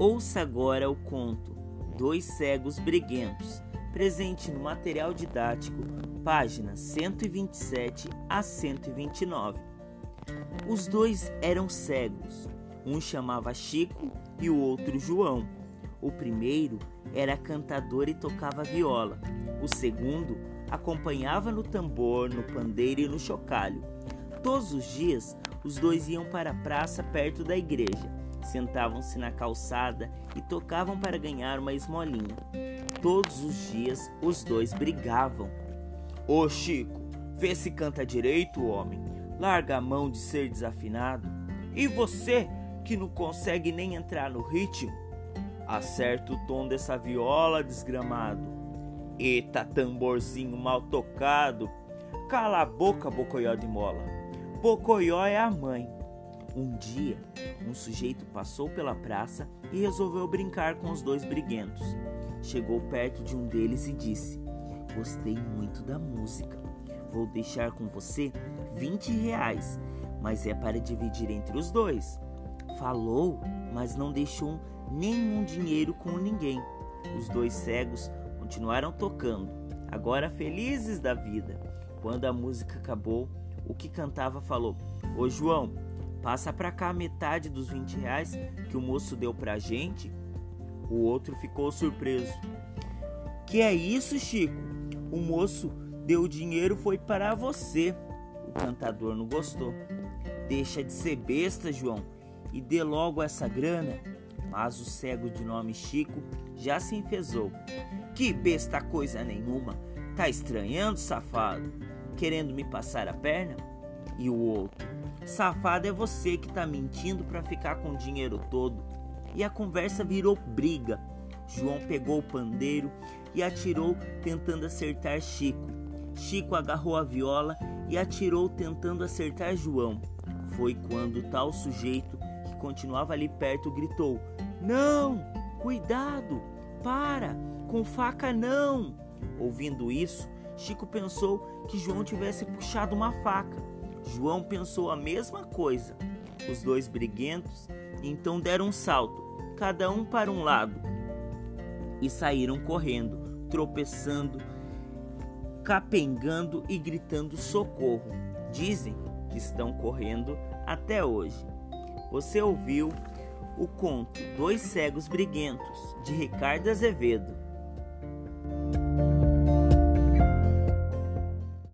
Ouça agora o conto Dois Cegos Briguentos, presente no material didático, páginas 127 a 129. Os dois eram cegos. Um chamava Chico e o outro João. O primeiro era cantador e tocava viola. O segundo acompanhava no tambor, no pandeiro e no chocalho. Todos os dias, os dois iam para a praça perto da igreja Sentavam-se na calçada e tocavam para ganhar uma esmolinha. Todos os dias os dois brigavam. Ô Chico, vê se canta direito, homem. Larga a mão de ser desafinado. E você, que não consegue nem entrar no ritmo? Acerta o tom dessa viola, desgramado. Eita, tamborzinho mal tocado. Cala a boca, bocoió de mola. Bocoió é a mãe. Um dia, um sujeito passou pela praça e resolveu brincar com os dois briguentos. Chegou perto de um deles e disse: Gostei muito da música. Vou deixar com você 20 reais, mas é para dividir entre os dois. Falou, mas não deixou nenhum dinheiro com ninguém. Os dois cegos continuaram tocando, agora felizes da vida. Quando a música acabou, o que cantava falou: Ô João, Passa pra cá metade dos 20 reais que o moço deu pra gente. O outro ficou surpreso. Que é isso, Chico? O moço deu o dinheiro foi para você. O cantador não gostou. Deixa de ser besta, João, e dê logo essa grana. Mas o cego de nome Chico já se enfesou. Que besta coisa nenhuma. Tá estranhando, safado? Querendo me passar a perna? E o outro Safado é você que tá mentindo para ficar com o dinheiro todo. E a conversa virou briga. João pegou o pandeiro e atirou tentando acertar Chico. Chico agarrou a viola e atirou tentando acertar João. Foi quando tal sujeito que continuava ali perto gritou: Não! Cuidado! Para! Com faca não! Ouvindo isso, Chico pensou que João tivesse puxado uma faca João pensou a mesma coisa. Os dois briguentos então deram um salto, cada um para um lado, e saíram correndo, tropeçando, capengando e gritando socorro. Dizem que estão correndo até hoje. Você ouviu o conto Dois Cegos Briguentos, de Ricardo Azevedo.